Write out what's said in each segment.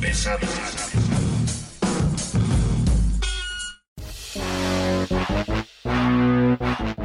Pesada.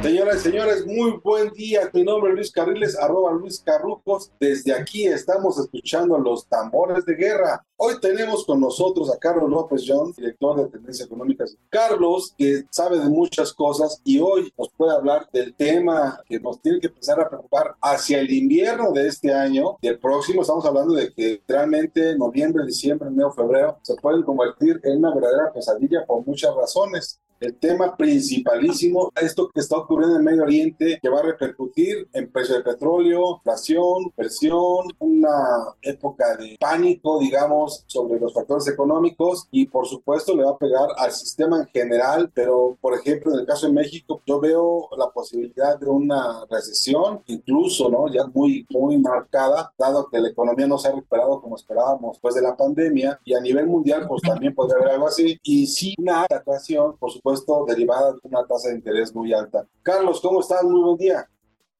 Señoras y señores, muy buen día. Mi nombre es Luis Carriles, arroba Luis Carrujos. Desde aquí estamos escuchando los tambores de guerra. Hoy tenemos con nosotros a Carlos López John, director de Tendencias Económicas. Carlos, que sabe de muchas cosas y hoy nos puede hablar del tema que nos tiene que empezar a preocupar hacia el invierno de este año el próximo. Estamos hablando de que realmente noviembre, diciembre, enero, febrero se pueden convertir en una verdadera pesadilla por muchas razones el tema principalísimo, esto que está ocurriendo en Medio Oriente, que va a repercutir en precio de petróleo, inflación, presión, una época de pánico, digamos, sobre los factores económicos y por supuesto le va a pegar al sistema en general, pero por ejemplo en el caso de México yo veo la posibilidad de una recesión, incluso, ¿no? Ya muy, muy marcada, dado que la economía no se ha recuperado como esperábamos después de la pandemia y a nivel mundial pues también podría haber algo así y sí una adaptación, por supuesto, derivada de una tasa de interés muy alta. Carlos, ¿cómo estás? Muy buen día.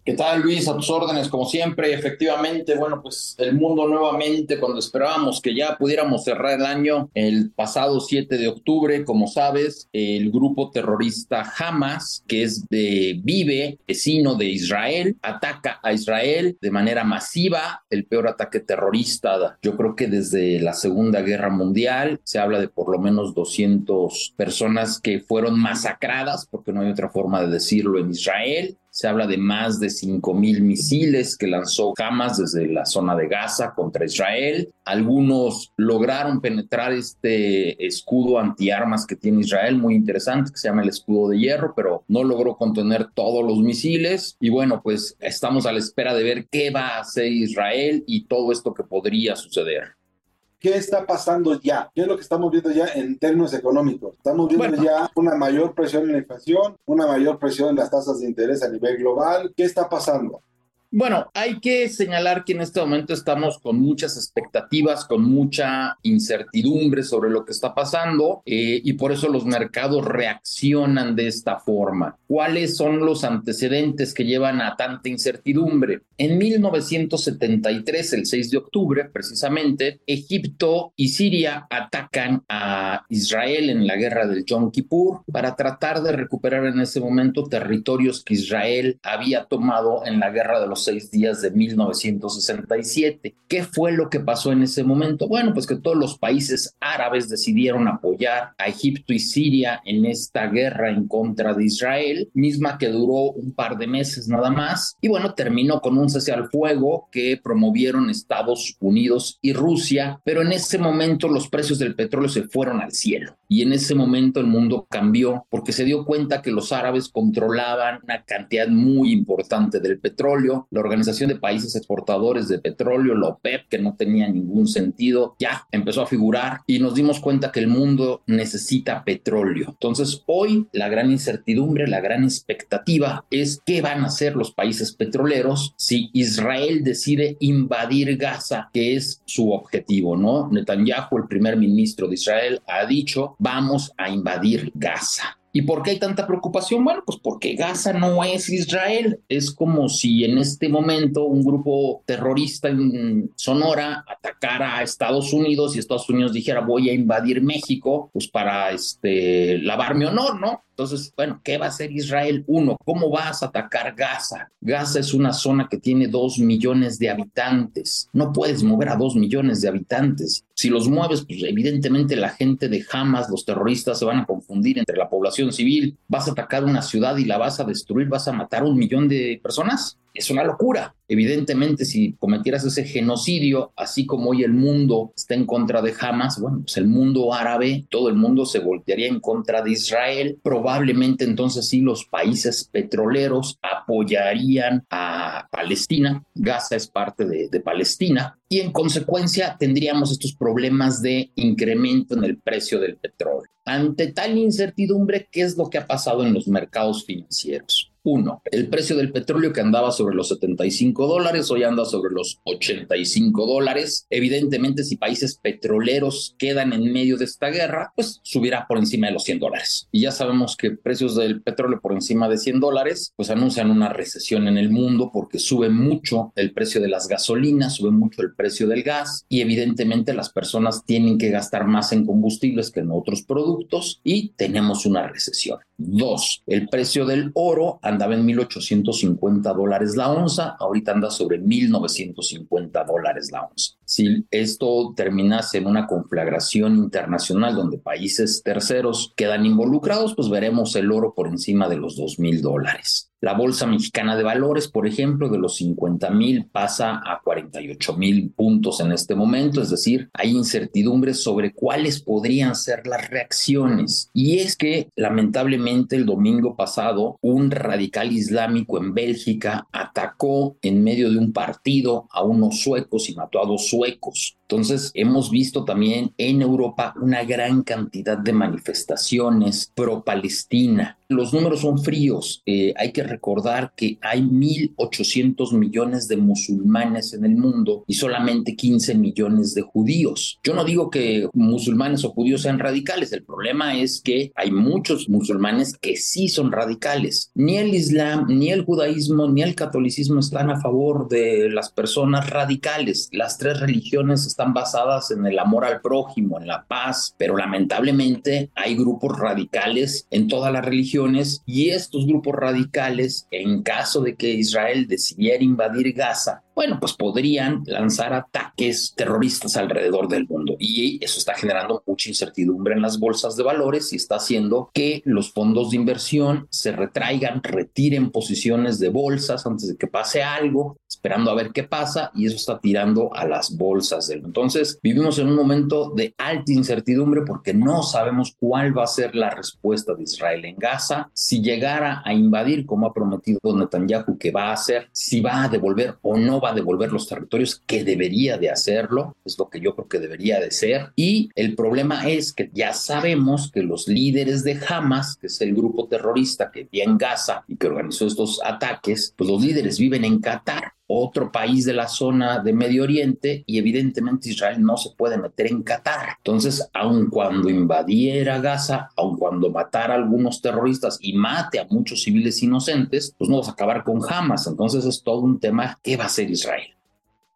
¿Qué tal, Luis? A tus órdenes, como siempre. Efectivamente, bueno, pues el mundo nuevamente, cuando esperábamos que ya pudiéramos cerrar el año, el pasado 7 de octubre, como sabes, el grupo terrorista Hamas, que es de Vive, vecino de Israel, ataca a Israel de manera masiva, el peor ataque terrorista, yo creo que desde la Segunda Guerra Mundial, se habla de por lo menos 200 personas que fueron masacradas, porque no hay otra forma de decirlo en Israel, se habla de más de 5.000 misiles que lanzó Hamas desde la zona de Gaza contra Israel. Algunos lograron penetrar este escudo antiarmas que tiene Israel, muy interesante, que se llama el escudo de hierro, pero no logró contener todos los misiles. Y bueno, pues estamos a la espera de ver qué va a hacer Israel y todo esto que podría suceder. ¿Qué está pasando ya? ¿Qué es lo que estamos viendo ya en términos económicos? Estamos viendo Bueno. ya una mayor presión en la inflación, una mayor presión en las tasas de interés a nivel global. ¿Qué está pasando? Bueno, hay que señalar que en este momento estamos con muchas expectativas, con mucha incertidumbre sobre lo que está pasando eh, y por eso los mercados reaccionan de esta forma. ¿Cuáles son los antecedentes que llevan a tanta incertidumbre? En 1973, el 6 de octubre precisamente, Egipto y Siria atacan a Israel en la guerra del Yom Kippur para tratar de recuperar en ese momento territorios que Israel había tomado en la guerra de los seis días de 1967. ¿Qué fue lo que pasó en ese momento? Bueno, pues que todos los países árabes decidieron apoyar a Egipto y Siria en esta guerra en contra de Israel, misma que duró un par de meses nada más. Y bueno, terminó con un cese al fuego que promovieron Estados Unidos y Rusia, pero en ese momento los precios del petróleo se fueron al cielo. Y en ese momento el mundo cambió porque se dio cuenta que los árabes controlaban una cantidad muy importante del petróleo. La Organización de Países Exportadores de Petróleo, la OPEP, que no tenía ningún sentido, ya empezó a figurar y nos dimos cuenta que el mundo necesita petróleo. Entonces hoy la gran incertidumbre, la gran expectativa es qué van a hacer los países petroleros si Israel decide invadir Gaza, que es su objetivo, ¿no? Netanyahu, el primer ministro de Israel, ha dicho, vamos a invadir Gaza. ¿Y por qué hay tanta preocupación? Bueno, pues porque Gaza no es Israel. Es como si en este momento un grupo terrorista en Sonora atacara a Estados Unidos y Estados Unidos dijera voy a invadir México, pues para este, lavar mi honor, ¿no? Entonces, bueno, ¿qué va a hacer Israel? Uno, ¿cómo vas a atacar Gaza? Gaza es una zona que tiene dos millones de habitantes. No puedes mover a dos millones de habitantes. Si los mueves, pues evidentemente la gente de Hamas, los terroristas, se van a confundir entre la población civil. ¿Vas a atacar una ciudad y la vas a destruir? ¿Vas a matar a un millón de personas? Es una locura. Evidentemente, si cometieras ese genocidio, así como hoy el mundo está en contra de Hamas, bueno, pues el mundo árabe, todo el mundo se voltearía en contra de Israel. Probablemente entonces sí los países petroleros apoyarían a Palestina. Gaza es parte de, de Palestina. Y en consecuencia tendríamos estos problemas de incremento en el precio del petróleo. Ante tal incertidumbre, ¿qué es lo que ha pasado en los mercados financieros? Uno, el precio del petróleo que andaba sobre los 75 dólares, hoy anda sobre los 85 dólares. Evidentemente, si países petroleros quedan en medio de esta guerra, pues subirá por encima de los 100 dólares. Y ya sabemos que precios del petróleo por encima de 100 dólares, pues anuncian una recesión en el mundo porque sube mucho el precio de las gasolinas, sube mucho el precio del gas y evidentemente las personas tienen que gastar más en combustibles que en otros productos y tenemos una recesión. Dos, el precio del oro andaba en 1.850 dólares la onza, ahorita anda sobre 1.950 dólares la onza. Si esto terminase en una conflagración internacional donde países terceros quedan involucrados, pues veremos el oro por encima de los 2.000 dólares. La Bolsa Mexicana de Valores, por ejemplo, de los 50 mil pasa a 48 mil puntos en este momento, es decir, hay incertidumbre sobre cuáles podrían ser las reacciones. Y es que, lamentablemente, el domingo pasado, un radical islámico en Bélgica atacó en medio de un partido a unos suecos y mató a dos suecos huecos. Entonces, hemos visto también en Europa una gran cantidad de manifestaciones pro-Palestina. Los números son fríos. Eh, hay que recordar que hay 1.800 millones de musulmanes en el mundo y solamente 15 millones de judíos. Yo no digo que musulmanes o judíos sean radicales. El problema es que hay muchos musulmanes que sí son radicales. Ni el Islam, ni el judaísmo, ni el catolicismo están a favor de las personas radicales. Las tres religiones están están basadas en el amor al prójimo, en la paz, pero lamentablemente hay grupos radicales en todas las religiones y estos grupos radicales, en caso de que Israel decidiera invadir Gaza, bueno, pues podrían lanzar ataques terroristas alrededor del mundo. Y eso está generando mucha incertidumbre en las bolsas de valores y está haciendo que los fondos de inversión se retraigan, retiren posiciones de bolsas antes de que pase algo, esperando a ver qué pasa, y eso está tirando a las bolsas del. Entonces, vivimos en un momento de alta incertidumbre porque no sabemos cuál va a ser la respuesta de Israel en Gaza, si llegara a invadir, como ha prometido Netanyahu que va a hacer, si va a devolver o no va devolver los territorios, que debería de hacerlo, es lo que yo creo que debería de ser. Y el problema es que ya sabemos que los líderes de Hamas, que es el grupo terrorista que vivía en Gaza y que organizó estos ataques, pues los líderes viven en Qatar otro país de la zona de Medio Oriente y evidentemente Israel no se puede meter en Qatar. Entonces, aun cuando invadiera Gaza, aun cuando matara a algunos terroristas y mate a muchos civiles inocentes, pues no vas a acabar con Hamas. Entonces es todo un tema que va a ser Israel.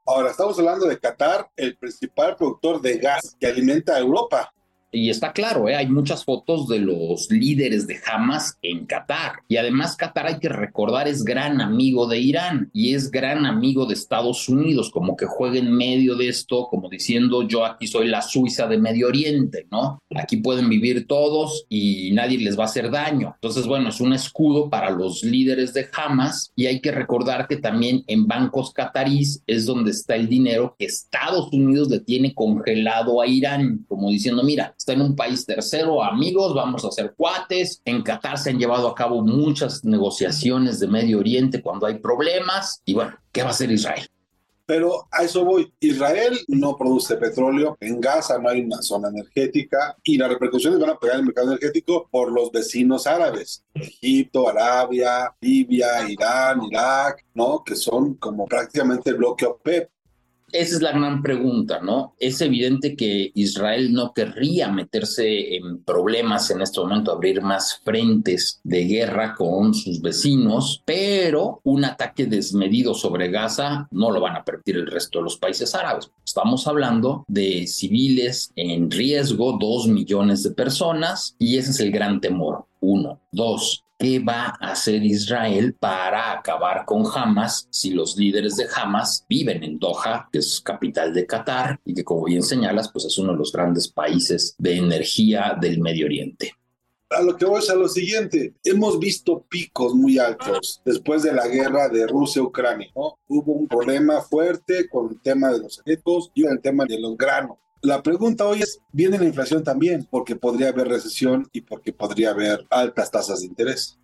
Ahora, estamos hablando de Qatar, el principal productor de gas que alimenta a Europa. Y está claro, ¿eh? hay muchas fotos de los líderes de Hamas en Qatar. Y además Qatar hay que recordar es gran amigo de Irán y es gran amigo de Estados Unidos, como que juega en medio de esto, como diciendo yo aquí soy la Suiza de Medio Oriente, ¿no? Aquí pueden vivir todos y nadie les va a hacer daño. Entonces, bueno, es un escudo para los líderes de Hamas y hay que recordar que también en bancos catarís es donde está el dinero que Estados Unidos le tiene congelado a Irán, como diciendo, mira, está en un país tercero, amigos, vamos a ser cuates. En Qatar se han llevado a cabo muchas negociaciones de Medio Oriente cuando hay problemas. Y bueno, ¿qué va a hacer Israel? Pero a eso voy. Israel no produce petróleo, en Gaza no hay una zona energética y las repercusiones van a pegar en el mercado energético por los vecinos árabes, Egipto, Arabia, Libia, Irán, Irak, ¿no? Que son como prácticamente el bloque OPEP. Esa es la gran pregunta, ¿no? Es evidente que Israel no querría meterse en problemas en este momento, abrir más frentes de guerra con sus vecinos, pero un ataque desmedido sobre Gaza no lo van a permitir el resto de los países árabes. Estamos hablando de civiles en riesgo, dos millones de personas, y ese es el gran temor. Uno. Dos, ¿Qué va a hacer Israel para acabar con Hamas si los líderes de Hamas viven en Doha, que es capital de Qatar y que como bien señalas, pues es uno de los grandes países de energía del Medio Oriente? A lo que voy es a lo siguiente, hemos visto picos muy altos después de la guerra de Rusia-Ucrania. Hubo un problema fuerte con el tema de los alimentos y el tema de los granos. La pregunta hoy es, ¿viene la inflación también? Porque podría haber recesión y porque podría haber altas tasas de interés.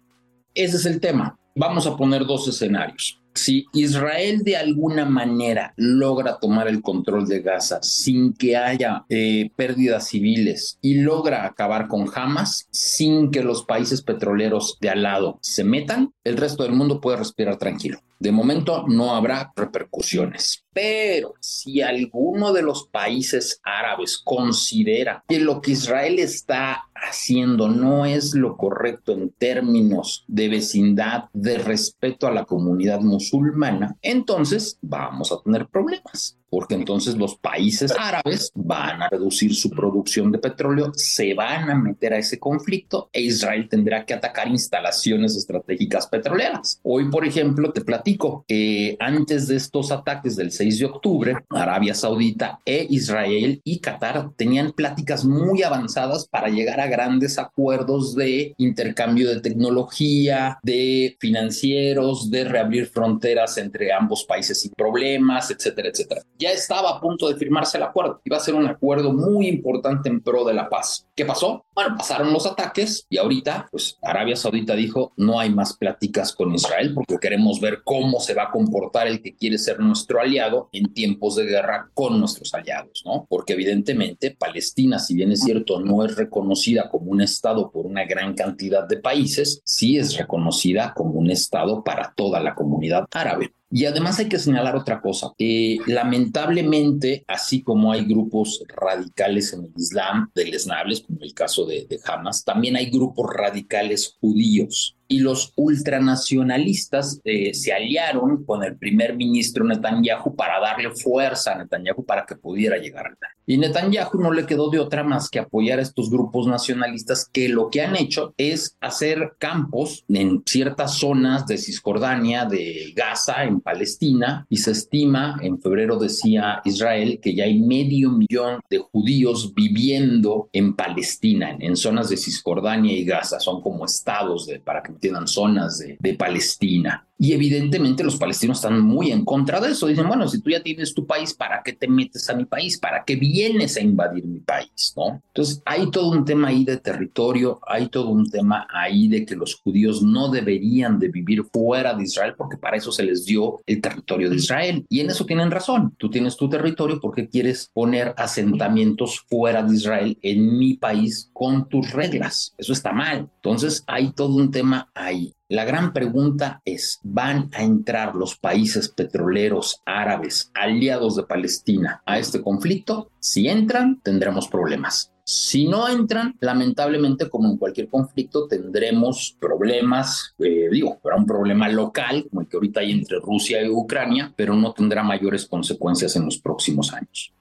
Ese es el tema. Vamos a poner dos escenarios. Si Israel de alguna manera logra tomar el control de Gaza sin que haya eh, pérdidas civiles y logra acabar con Hamas sin que los países petroleros de al lado se metan, el resto del mundo puede respirar tranquilo. De momento no habrá repercusiones. Pero si alguno de los países árabes considera que lo que Israel está haciendo no es lo correcto en términos de vecindad, de respeto a la comunidad musulmana, entonces vamos a tener problemas porque entonces los países árabes van a reducir su producción de petróleo, se van a meter a ese conflicto e Israel tendrá que atacar instalaciones estratégicas petroleras. Hoy, por ejemplo, te platico, que antes de estos ataques del 6 de octubre, Arabia Saudita e Israel y Qatar tenían pláticas muy avanzadas para llegar a grandes acuerdos de intercambio de tecnología, de financieros, de reabrir fronteras entre ambos países sin problemas, etcétera, etcétera ya estaba a punto de firmarse el acuerdo. Iba a ser un acuerdo muy importante en pro de la paz. ¿Qué pasó? Bueno, pasaron los ataques y ahorita, pues Arabia Saudita dijo, no hay más pláticas con Israel porque queremos ver cómo se va a comportar el que quiere ser nuestro aliado en tiempos de guerra con nuestros aliados, ¿no? Porque evidentemente Palestina, si bien es cierto, no es reconocida como un Estado por una gran cantidad de países, sí es reconocida como un Estado para toda la comunidad árabe. Y además hay que señalar otra cosa. Eh, lamentablemente, así como hay grupos radicales en el Islam, deleznables, como el caso de, de Hamas, también hay grupos radicales judíos y los ultranacionalistas eh, se aliaron con el primer ministro Netanyahu para darle fuerza a Netanyahu para que pudiera llegar al Y Netanyahu no le quedó de otra más que apoyar a estos grupos nacionalistas que lo que han hecho es hacer campos en ciertas zonas de Cisjordania, de Gaza, en Palestina, y se estima, en febrero decía Israel, que ya hay medio millón de judíos viviendo en Palestina, en, zonas de Cisjordania y Gaza, son como estados de, para que tienen zonas de, de Palestina. Y evidentemente los palestinos están muy en contra de eso. Dicen, bueno, si tú ya tienes tu país, ¿para qué te metes a mi país? ¿Para qué vienes a invadir mi país? ¿No? Entonces hay todo un tema ahí de territorio, hay todo un tema ahí de que los judíos no deberían de vivir fuera de Israel porque para eso se les dio el territorio de Israel. Y en eso tienen razón. Tú tienes tu territorio porque quieres poner asentamientos fuera de Israel en mi país con tus reglas. Eso está mal. Entonces hay todo un tema ahí. La gran pregunta es, ¿van a entrar los países petroleros árabes aliados de Palestina a este conflicto? Si entran, tendremos problemas. Si no entran, lamentablemente, como en cualquier conflicto, tendremos problemas, eh, digo, habrá un problema local, como el que ahorita hay entre Rusia y Ucrania, pero no tendrá mayores consecuencias en los próximos años.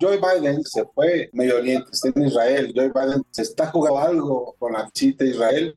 Joe Biden se fue Medio Oriente, está en Israel. Joe Biden se está jugando algo con la visita a Israel.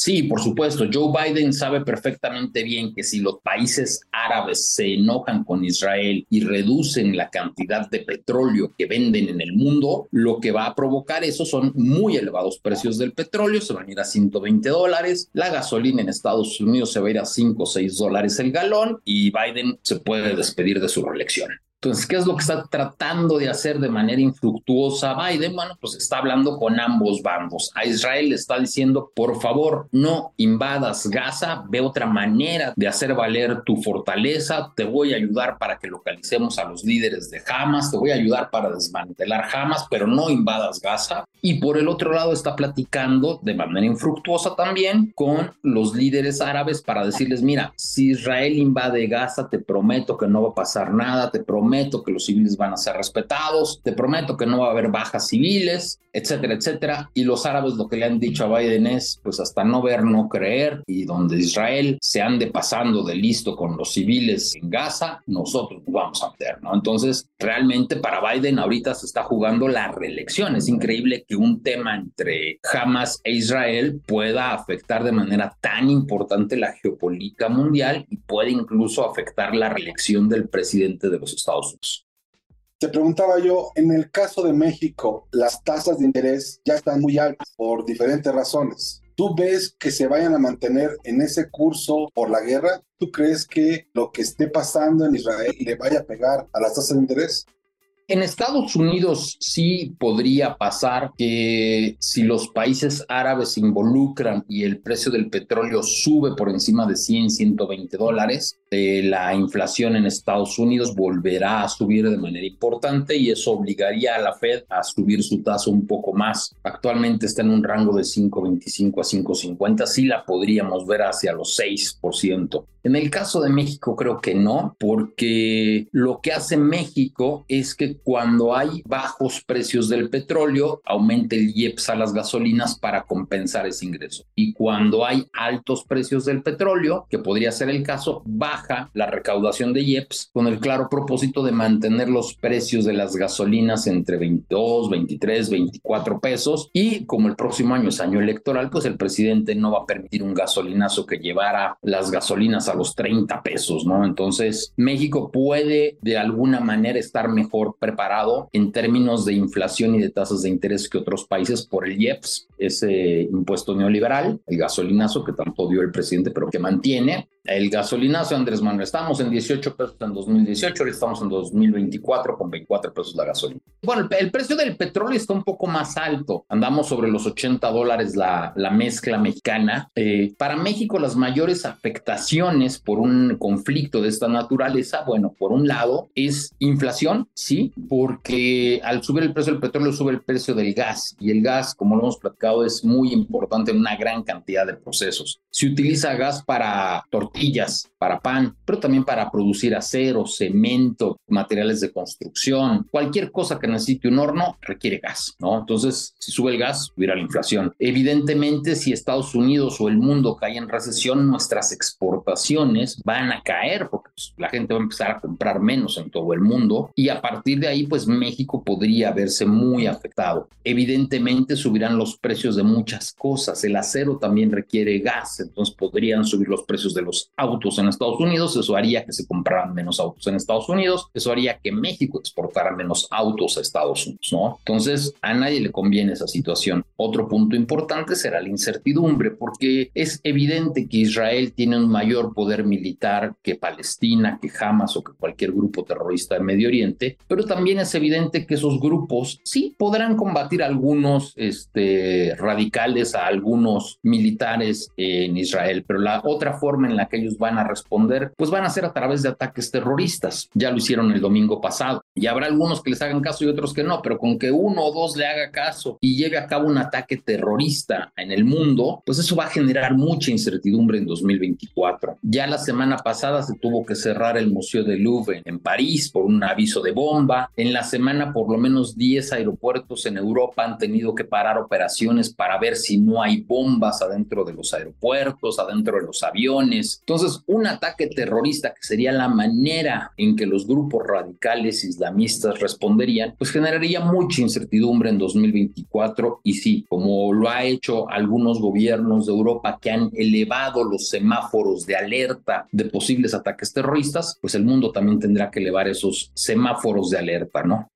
Sí, por supuesto. Joe Biden sabe perfectamente bien que si los países árabes se enojan con Israel y reducen la cantidad de petróleo que venden en el mundo, lo que va a provocar eso son muy elevados precios del petróleo, se van a ir a 120 dólares, la gasolina en Estados Unidos se va a ir a 5 o 6 dólares el galón y Biden se puede despedir de su reelección. Entonces, ¿qué es lo que está tratando de hacer de manera infructuosa Biden? Bueno, pues está hablando con ambos bandos. A Israel le está diciendo, por favor, no invadas Gaza, ve otra manera de hacer valer tu fortaleza, te voy a ayudar para que localicemos a los líderes de Hamas, te voy a ayudar para desmantelar Hamas, pero no invadas Gaza. Y por el otro lado está platicando de manera infructuosa también con los líderes árabes para decirles, mira, si Israel invade Gaza, te prometo que no va a pasar nada, te prometo prometo que los civiles van a ser respetados, te prometo que no va a haber bajas civiles, etcétera, etcétera. Y los árabes lo que le han dicho a Biden es, pues hasta no ver, no creer, y donde Israel se ande pasando de listo con los civiles en Gaza, nosotros vamos a meter, ¿no? Entonces, realmente para Biden ahorita se está jugando la reelección. Es increíble que un tema entre Hamas e Israel pueda afectar de manera tan importante la geopolítica mundial y puede incluso afectar la reelección del presidente de los Estados Te preguntaba yo, en el caso de México, las tasas de interés ya están muy altas por diferentes razones. ¿Tú ves que se vayan a mantener en ese curso por la guerra? ¿Tú crees que lo que esté pasando en Israel le vaya a pegar a las tasas de interés? En Estados Unidos sí podría pasar que si los países árabes se involucran y el precio del petróleo sube por encima de 100, 120 dólares, eh, la inflación en Estados Unidos volverá a subir de manera importante y eso obligaría a la Fed a subir su tasa un poco más. Actualmente está en un rango de 5.25 a 5.50, sí la podríamos ver hacia los 6%. En el caso de México creo que no, porque lo que hace México es que cuando hay bajos precios del petróleo, aumenta el IEPS a las gasolinas para compensar ese ingreso. Y cuando hay altos precios del petróleo, que podría ser el caso, baja la recaudación de IEPS con el claro propósito de mantener los precios de las gasolinas entre 22, 23, 24 pesos. Y como el próximo año es año electoral, pues el presidente no va a permitir un gasolinazo que llevara las gasolinas a los 30 pesos, ¿no? Entonces, México puede de alguna manera estar mejor preparado en términos de inflación y de tasas de interés que otros países por el IEPS, ese impuesto neoliberal, el gasolinazo que tanto dio el presidente, pero que mantiene, el gasolinazo, Andrés Manuel, estamos en 18 pesos en 2018, ahora estamos en 2024 con 24 pesos la gasolina. Bueno, el, precio del petróleo está un poco más alto, andamos sobre los 80 dólares la, la mezcla mexicana. Eh, para México las mayores afectaciones por un conflicto de esta naturaleza, bueno, por un lado es inflación, sí, porque al subir el precio del petróleo sube el precio del gas y el gas, como lo hemos platicado, es muy importante en una gran cantidad de procesos. Se utiliza gas para para pan, pero también para producir acero, cemento, materiales de construcción, cualquier cosa que necesite un horno requiere gas, ¿no? Entonces, si sube el gas, subirá la inflación. Evidentemente, si Estados Unidos o el mundo cae en recesión, nuestras exportaciones van a caer porque pues, la gente va a empezar a comprar menos en todo el mundo y a partir de ahí, pues México podría verse muy afectado. Evidentemente, subirán los precios de muchas cosas. El acero también requiere gas, entonces podrían subir los precios de los autos en Estados Unidos, eso haría que se compraran menos autos en Estados Unidos, eso haría que México exportara menos autos a Estados Unidos, ¿no? Entonces, a nadie le conviene esa situación. Otro punto importante será la incertidumbre, porque es evidente que Israel tiene un mayor poder militar que Palestina, que Hamas o que cualquier grupo terrorista de Medio Oriente, pero también es evidente que esos grupos sí podrán combatir a algunos este, radicales, a algunos militares en Israel, pero la otra forma en la que ellos van a responder, pues van a ser a través de ataques terroristas. Ya lo hicieron el domingo pasado. Y habrá algunos que les hagan caso y otros que no, pero con que uno o dos le haga caso y lleve a cabo un ataque terrorista en el mundo, pues eso va a generar mucha incertidumbre en 2024. Ya la semana pasada se tuvo que cerrar el Museo del Louvre en París por un aviso de bomba. En la semana por lo menos 10 aeropuertos en Europa han tenido que parar operaciones para ver si no hay bombas adentro de los aeropuertos, adentro de los aviones. Entonces, un ataque terrorista que sería la manera en que los grupos radicales islamistas responderían, pues generaría mucha incertidumbre en 2024 y sí, como lo ha hecho algunos gobiernos de Europa que han elevado los semáforos de alerta de posibles ataques terroristas, pues el mundo también tendrá que elevar esos semáforos de alerta, ¿no?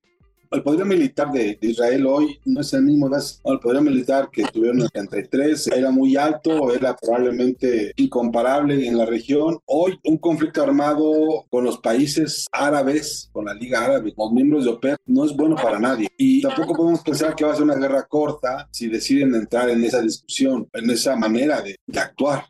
El poder militar de, Israel hoy no es el mismo el poder militar que tuvieron en el 33 era muy alto, era probablemente incomparable en la región. Hoy un conflicto armado con los países árabes, con la Liga Árabe, con los miembros de OPEC, no es bueno para nadie. Y tampoco podemos pensar que va a ser una guerra corta si deciden entrar en esa discusión, en esa manera de actuar.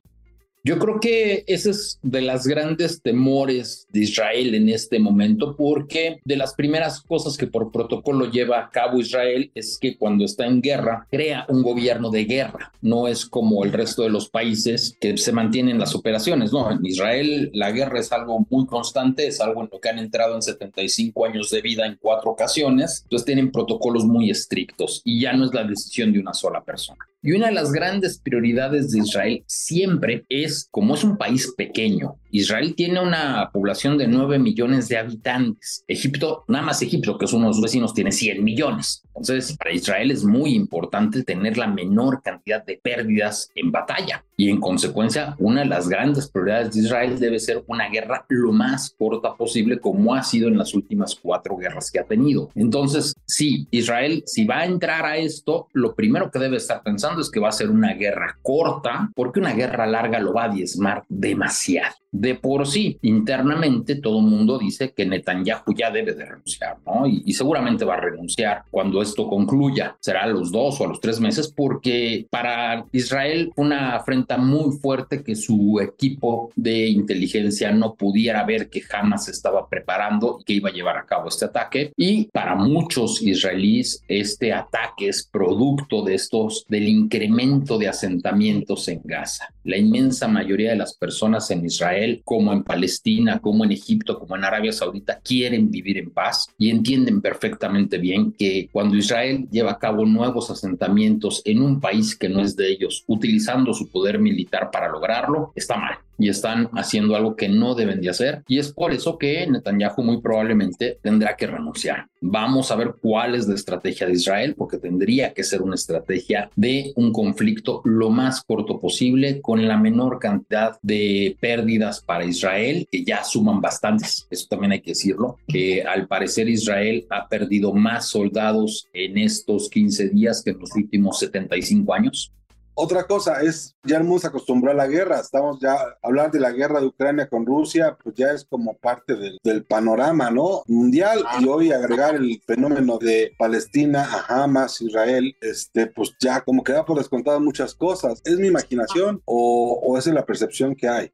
Yo creo que ese es de las grandes temores de Israel en este momento, porque de las primeras cosas que por protocolo lleva a cabo Israel es que cuando está en guerra crea un gobierno de guerra. No es como el resto de los países que se mantienen las operaciones. No, en Israel la guerra es algo muy constante, es algo en lo que han entrado en 75 años de vida en cuatro ocasiones. Entonces tienen protocolos muy estrictos y ya no es la decisión de una sola persona. Y una de las grandes prioridades de Israel siempre es, como es un país pequeño Israel tiene una población de 9 millones de habitantes. Egipto, nada más Egipto, que es uno de sus vecinos, tiene 100 millones. Entonces, para Israel es muy importante tener la menor cantidad de pérdidas en batalla. Y en consecuencia, una de las grandes prioridades de Israel debe ser una guerra lo más corta posible, como ha sido en las últimas cuatro guerras que ha tenido. Entonces, sí, Israel, si va a entrar a esto, lo primero que debe estar pensando es que va a ser una guerra corta, porque una guerra larga lo va a diezmar demasiado. De por sí, internamente todo el mundo dice que Netanyahu ya debe de renunciar, ¿no? Y, y, seguramente va a renunciar cuando esto concluya. Será a los dos o a los tres meses, porque para Israel una afrenta muy fuerte que su equipo de inteligencia no pudiera ver que Hamas estaba preparando y que iba a llevar a cabo este ataque. Y para muchos israelíes, este ataque es producto de estos, del incremento de asentamientos en Gaza. La inmensa mayoría de las personas en Israel, como en Palestina, como en Egipto, como en Arabia Saudita, quieren vivir en paz y entienden perfectamente bien que cuando Israel lleva a cabo nuevos asentamientos en un país que no es de ellos, utilizando su poder militar para lograrlo, está mal y están haciendo algo que no deben de hacer. Y es por eso que Netanyahu muy probablemente tendrá que renunciar. Vamos a ver cuál es la estrategia de Israel, porque tendría que ser una estrategia de un conflicto lo más corto posible, con la menor cantidad de pérdidas para Israel, que ya suman bastantes. Eso también hay que decirlo, que al parecer Israel ha perdido más soldados en estos 15 días que en los últimos 75 años. Otra cosa es, ya hemos acostumbrado a la guerra, estamos ya, hablar de la guerra de Ucrania con Rusia, pues ya es como parte del, del panorama, ¿no? Mundial, y hoy agregar el fenómeno de Palestina a Hamas, Israel, este, pues ya como queda por descontado muchas cosas. ¿Es mi imaginación o, o es la percepción que hay?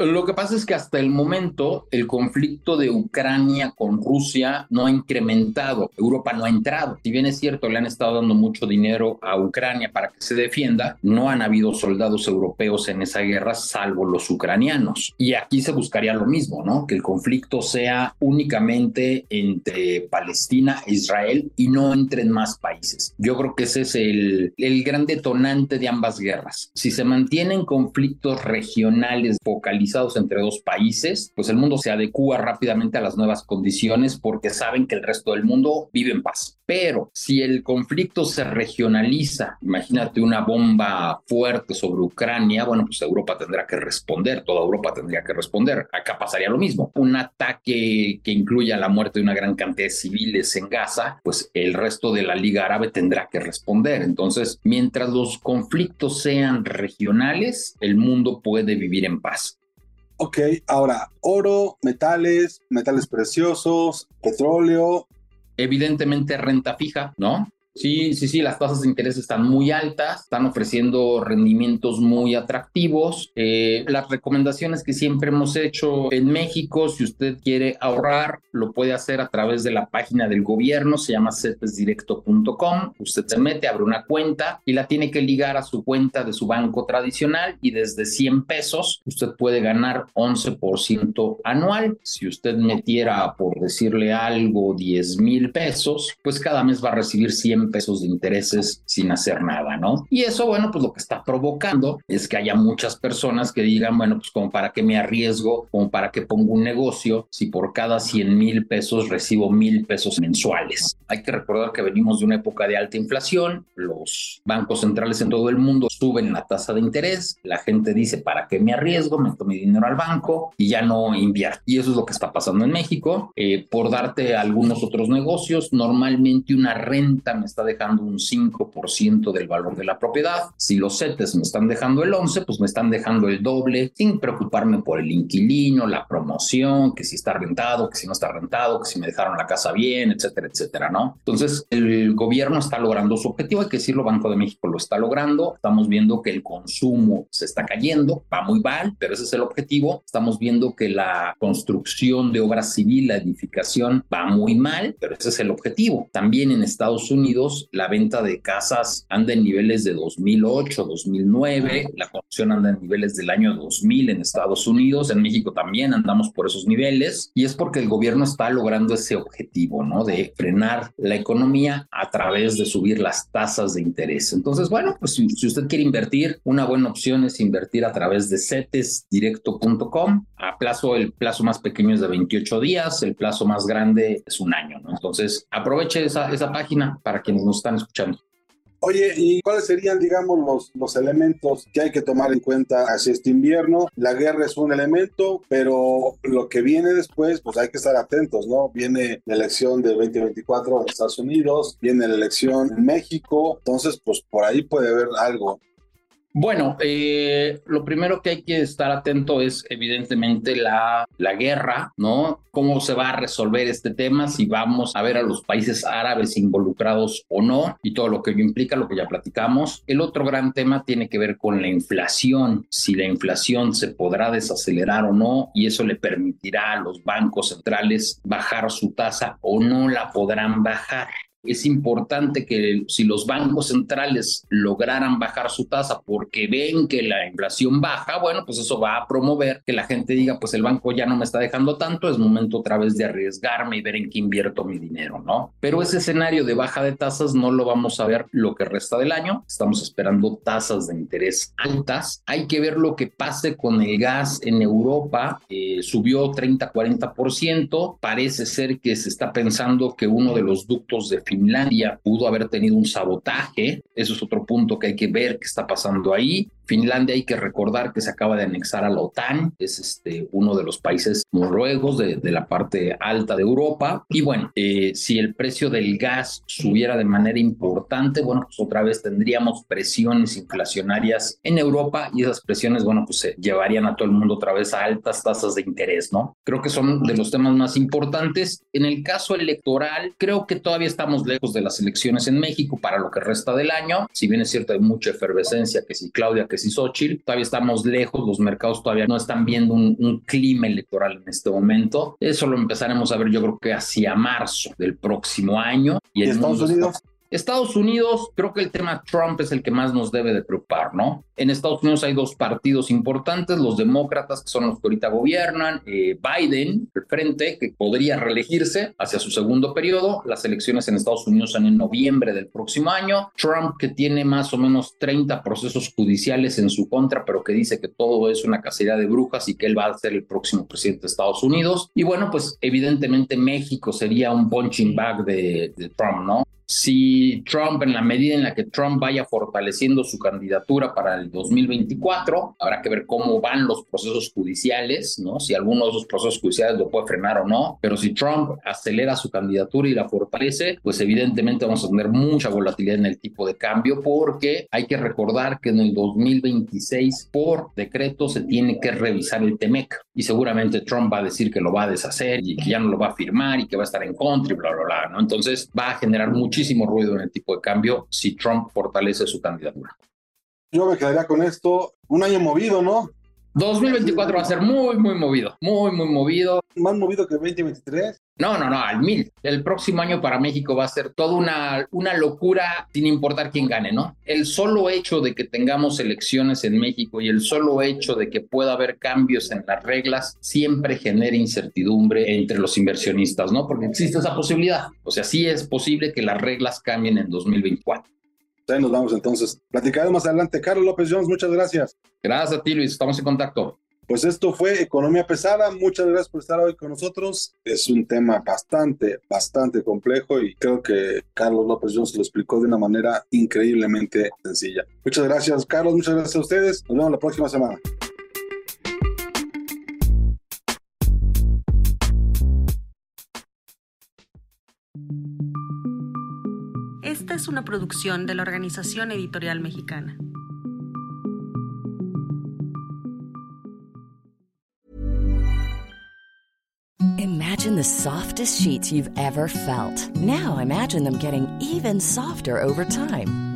Lo que pasa es que hasta el momento el conflicto de Ucrania con Rusia no ha incrementado, Europa no ha entrado. Si bien es cierto, le han estado dando mucho dinero a Ucrania para que se defienda, no han habido soldados europeos en esa guerra salvo los ucranianos. Y aquí se buscaría lo mismo, ¿no? Que el conflicto sea únicamente entre Palestina e Israel y no entren más países. Yo creo que ese es el, el gran detonante de ambas guerras. Si se mantienen conflictos regionales focalizados, entre dos países, pues el mundo se adecúa rápidamente a las nuevas condiciones porque saben que el resto del mundo vive en paz. Pero si el conflicto se regionaliza, imagínate una bomba fuerte sobre Ucrania, bueno, pues Europa tendrá que responder, toda Europa tendría que responder. Acá pasaría lo mismo. Un ataque que incluya la muerte de una gran cantidad de civiles en Gaza, pues el resto de la Liga Árabe tendrá que responder. Entonces, mientras los conflictos sean regionales, el mundo puede vivir en paz. Ok, ahora, oro, metales, metales preciosos, petróleo. Evidentemente renta fija, ¿no? Sí, sí, sí, las tasas de interés están muy altas, están ofreciendo rendimientos muy atractivos. Eh, las recomendaciones que siempre hemos hecho en México, si usted quiere ahorrar, lo puede hacer a través de la página del gobierno, se llama cetesdirecto.com. Usted se mete, abre una cuenta y la tiene que ligar a su cuenta de su banco tradicional y desde 100 pesos usted puede ganar 11% anual. Si usted metiera, por decirle algo, 10 mil pesos, pues cada mes va a recibir 100 pesos de intereses sin hacer nada, ¿no? Y eso, bueno, pues lo que está provocando es que haya muchas personas que digan, bueno, pues como para qué me arriesgo, como para qué pongo un negocio, si por cada 100 mil pesos recibo mil pesos mensuales. Hay que recordar que venimos de una época de alta inflación, los bancos centrales en todo el mundo suben la tasa de interés, la gente dice, ¿para qué me arriesgo? Meto mi dinero al banco y ya no invierto. Y eso es lo que está pasando en México. Eh, por darte algunos otros negocios, normalmente una renta está dejando un 5% del valor de la propiedad. Si los CETES me están dejando el 11, pues me están dejando el doble sin preocuparme por el inquilino, la promoción, que si está rentado, que si no está rentado, que si me dejaron la casa bien, etcétera, etcétera, ¿no? Entonces, el gobierno está logrando su objetivo, hay que decirlo, Banco de México lo está logrando. Estamos viendo que el consumo se está cayendo, va muy mal, pero ese es el objetivo. Estamos viendo que la construcción de obra civil, la edificación va muy mal, pero ese es el objetivo. También en Estados Unidos Unidos la venta de casas anda en niveles de 2008, 2009, la construcción anda en niveles del año 2000 en Estados Unidos, en México también andamos por esos niveles y es porque el gobierno está logrando ese objetivo, ¿no? De frenar la economía a través de subir las tasas de interés. Entonces, bueno, pues si, si usted quiere invertir, una buena opción es invertir a través de cetesdirecto.com. A plazo, el plazo más pequeño es de 28 días, el plazo más grande es un año, ¿no? Entonces, aproveche esa, esa página para nos están escuchando. Oye, ¿y cuáles serían, digamos, los, los elementos que hay que tomar en cuenta hacia este invierno? La guerra es un elemento, pero lo que viene después, pues hay que estar atentos, ¿no? Viene la elección del 2024 en Estados Unidos, viene la elección en México, entonces, pues por ahí puede haber algo. Bueno, eh, lo primero que hay que estar atento es evidentemente la, la guerra, ¿no? ¿Cómo se va a resolver este tema? Si vamos a ver a los países árabes involucrados o no, y todo lo que implica, lo que ya platicamos. El otro gran tema tiene que ver con la inflación, si la inflación se podrá desacelerar o no, y eso le permitirá a los bancos centrales bajar su tasa o no la podrán bajar es importante que si los bancos centrales lograran bajar su tasa porque ven que la inflación baja, bueno, pues eso va a promover que la gente diga, pues el banco ya no me está dejando tanto, es momento otra vez de arriesgarme y ver en qué invierto mi dinero, ¿no? Pero ese escenario de baja de tasas no lo vamos a ver lo que resta del año, estamos esperando tasas de interés altas, hay que ver lo que pase con el gas en Europa, eh, subió 30-40%, parece ser que se está pensando que uno de los ductos de Finlandia pudo haber tenido un sabotaje. Eso es otro punto que hay que ver qué está pasando ahí. Finlandia hay que recordar que se acaba de anexar a la OTAN, es este, uno de los países noruegos de, de la parte alta de Europa. Y bueno, eh, si el precio del gas subiera de manera importante, bueno, pues otra vez tendríamos presiones inflacionarias en Europa y esas presiones, bueno, pues se llevarían a todo el mundo otra vez a altas tasas de interés, ¿no? Creo que son de los temas más importantes. En el caso electoral, creo que todavía estamos lejos de las elecciones en México para lo que resta del año. Si bien es cierto, hay mucha efervescencia, que si Claudia, que y Xochitl. Todavía estamos lejos, los mercados todavía no están viendo un, un, clima electoral en este momento. Eso lo empezaremos a ver yo creo que hacia marzo del próximo año. ¿Y, ¿Y Estados Unidos? Estados Unidos, creo que el tema Trump es el que más nos debe de preocupar, ¿no? En Estados Unidos hay dos partidos importantes, los demócratas, que son los que ahorita gobiernan, eh, Biden, el frente, que podría reelegirse hacia su segundo periodo, las elecciones en Estados Unidos son en noviembre del próximo año, Trump, que tiene más o menos 30 procesos judiciales en su contra, pero que dice que todo es una cacería de brujas y que él va a ser el próximo presidente de Estados Unidos. Y bueno, pues evidentemente México sería un punching bag de, de Trump, ¿no? Si Trump, en la medida en la que Trump vaya fortaleciendo su candidatura para el 2024, habrá que ver cómo van los procesos judiciales, ¿no? Si alguno de esos procesos judiciales lo puede frenar o no, pero si Trump acelera su candidatura y la fortalece, pues evidentemente vamos a tener mucha volatilidad en el tipo de cambio porque hay que recordar que en el 2026 por decreto se tiene que revisar el TEMEC y seguramente Trump va a decir que lo va a deshacer y que ya no lo va a firmar y que va a estar en contra y bla, bla, bla, ¿no? Entonces va a generar mucho muchísimo ruido en el tipo de cambio si Trump fortalece su candidatura. Yo me quedaría con esto. Un año movido, ¿no? 2024 va a ser muy, muy movido. Muy, muy movido. ¿Más movido que 2023? No, no, no, al mil. El próximo año para México va a ser toda una, una locura sin importar quién gane, ¿no? El solo hecho de que tengamos elecciones en México y el solo hecho de que pueda haber cambios en las reglas siempre genera incertidumbre entre los inversionistas, ¿no? Porque existe esa posibilidad. O sea, sí es posible que las reglas cambien en 2024. Ahí nos vamos entonces. Platicaremos más adelante. Carlos López Jones, muchas gracias. Gracias a ti, Luis. Estamos en contacto. Pues esto fue Economía Pesada. Muchas gracias por estar hoy con nosotros. Es un tema bastante, bastante complejo y creo que Carlos López Jones lo explicó de una manera increíblemente sencilla. Muchas gracias, Carlos. Muchas gracias a ustedes. Nos vemos la próxima semana. Una producción de la Organización Editorial Mexicana. Imagine the softest sheets you've ever felt. Now imagine them getting even softer over time.